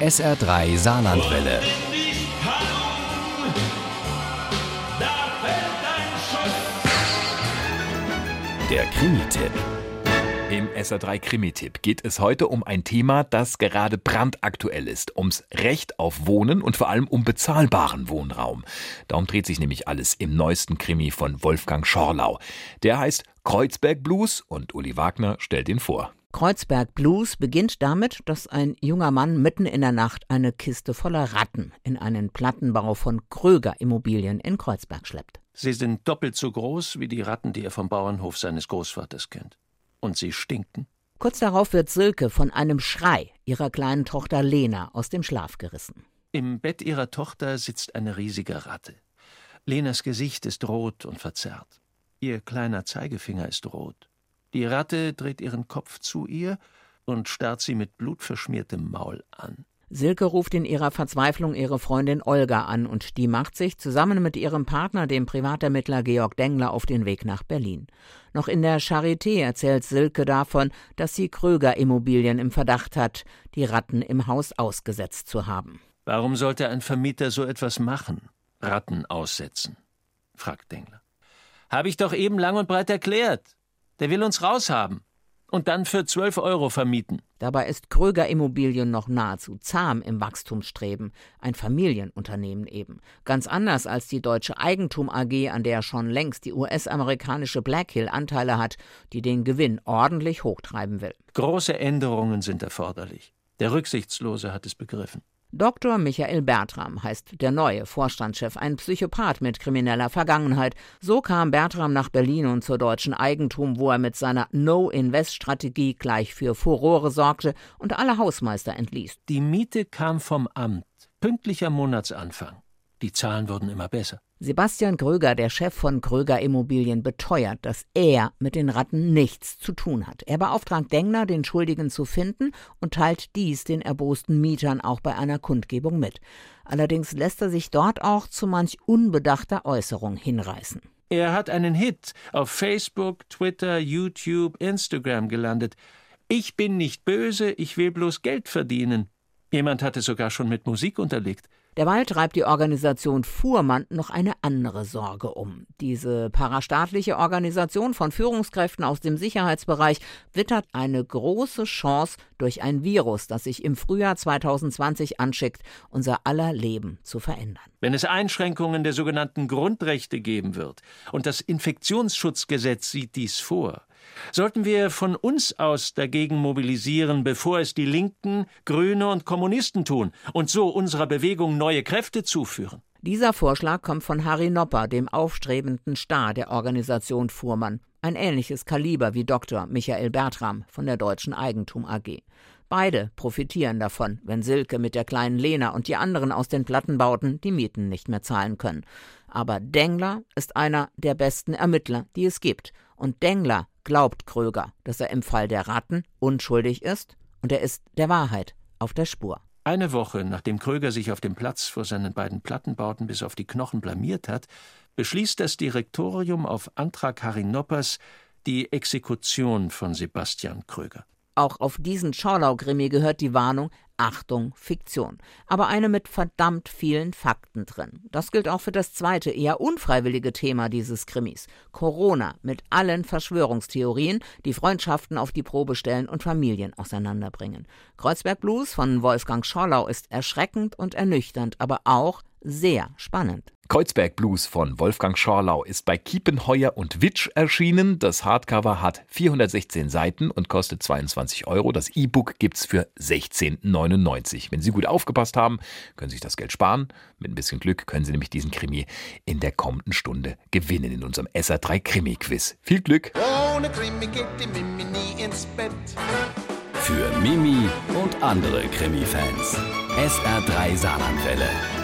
SR3 Saarlandwelle. Der Krimi-Tipp. Im SR3 Krimi-Tipp geht es heute um ein Thema, das gerade brandaktuell ist. Ums Recht auf Wohnen und vor allem um bezahlbaren Wohnraum. Darum dreht sich nämlich alles im neuesten Krimi von Wolfgang Schorlau. Der heißt Kreuzberg Blues und Uli Wagner stellt ihn vor. Kreuzberg Blues beginnt damit, dass ein junger Mann mitten in der Nacht eine Kiste voller Ratten in einen Plattenbau von Kröger Immobilien in Kreuzberg schleppt. Sie sind doppelt so groß wie die Ratten, die er vom Bauernhof seines Großvaters kennt. Und sie stinken. Kurz darauf wird Silke von einem Schrei ihrer kleinen Tochter Lena aus dem Schlaf gerissen. Im Bett ihrer Tochter sitzt eine riesige Ratte. Lenas Gesicht ist rot und verzerrt. Ihr kleiner Zeigefinger ist rot. Die Ratte dreht ihren Kopf zu ihr und starrt sie mit blutverschmiertem Maul an. Silke ruft in ihrer Verzweiflung ihre Freundin Olga an und die macht sich zusammen mit ihrem Partner, dem Privatermittler Georg Dengler, auf den Weg nach Berlin. Noch in der Charité erzählt Silke davon, dass sie Kröger Immobilien im Verdacht hat, die Ratten im Haus ausgesetzt zu haben. Warum sollte ein Vermieter so etwas machen? Ratten aussetzen? fragt Dengler. Habe ich doch eben lang und breit erklärt. Der will uns raushaben. Und dann für 12 Euro vermieten. Dabei ist Kröger Immobilien noch nahezu zahm im Wachstumsstreben. Ein Familienunternehmen eben. Ganz anders als die Deutsche Eigentum AG, an der schon längst die US-amerikanische Blackhill Anteile hat, die den Gewinn ordentlich hochtreiben will. Große Änderungen sind erforderlich. Der Rücksichtslose hat es begriffen. Dr. Michael Bertram heißt der neue Vorstandschef, ein Psychopath mit krimineller Vergangenheit. So kam Bertram nach Berlin und zur deutschen Eigentum, wo er mit seiner No-Invest-Strategie gleich für Furore sorgte und alle Hausmeister entließ. Die Miete kam vom Amt, pünktlicher Monatsanfang. Die Zahlen wurden immer besser. Sebastian Kröger, der Chef von Kröger Immobilien, beteuert, dass er mit den Ratten nichts zu tun hat. Er beauftragt Dengler, den Schuldigen zu finden und teilt dies den erbosten Mietern auch bei einer Kundgebung mit. Allerdings lässt er sich dort auch zu manch unbedachter Äußerung hinreißen. Er hat einen Hit auf Facebook, Twitter, YouTube, Instagram gelandet. Ich bin nicht böse, ich will bloß Geld verdienen. Jemand hat es sogar schon mit Musik unterlegt. Derweil treibt die Organisation Fuhrmann noch eine andere Sorge um. Diese parastaatliche Organisation von Führungskräften aus dem Sicherheitsbereich wittert eine große Chance durch ein Virus, das sich im Frühjahr 2020 anschickt, unser aller Leben zu verändern. Wenn es Einschränkungen der sogenannten Grundrechte geben wird, und das Infektionsschutzgesetz sieht dies vor, sollten wir von uns aus dagegen mobilisieren, bevor es die Linken, Grüne und Kommunisten tun und so unserer Bewegung neue Kräfte zuführen. Dieser Vorschlag kommt von Harry Nopper, dem aufstrebenden Star der Organisation Fuhrmann. Ein ähnliches Kaliber wie Dr. Michael Bertram von der Deutschen Eigentum AG. Beide profitieren davon, wenn Silke mit der kleinen Lena und die anderen aus den Plattenbauten die Mieten nicht mehr zahlen können. Aber Dengler ist einer der besten Ermittler, die es gibt. Und Dengler glaubt Kröger, dass er im Fall der Ratten unschuldig ist und er ist der Wahrheit auf der Spur. Eine Woche nachdem Kröger sich auf dem Platz vor seinen beiden Plattenbauten bis auf die Knochen blamiert hat, beschließt das Direktorium auf Antrag Harry Noppers die Exekution von Sebastian Kröger. Auch auf diesen Schorlau-Krimi gehört die Warnung, Achtung, Fiktion. Aber eine mit verdammt vielen Fakten drin. Das gilt auch für das zweite, eher unfreiwillige Thema dieses Krimis. Corona mit allen Verschwörungstheorien, die Freundschaften auf die Probe stellen und Familien auseinanderbringen. Kreuzberg Blues von Wolfgang Schorlau ist erschreckend und ernüchternd, aber auch sehr spannend. Kreuzberg Blues von Wolfgang Schorlau ist bei Kiepenheuer und Witsch erschienen. Das Hardcover hat 416 Seiten und kostet 22 Euro. Das E-Book gibt's für 16,99. Wenn Sie gut aufgepasst haben, können Sie sich das Geld sparen. Mit ein bisschen Glück können Sie nämlich diesen Krimi in der kommenden Stunde gewinnen in unserem SR3 Krimi Quiz. Viel Glück! Ohne Krimi geht die Mimi nie ins Bett. Für Mimi und andere Krimi-Fans. SR3 Saarlandwelle.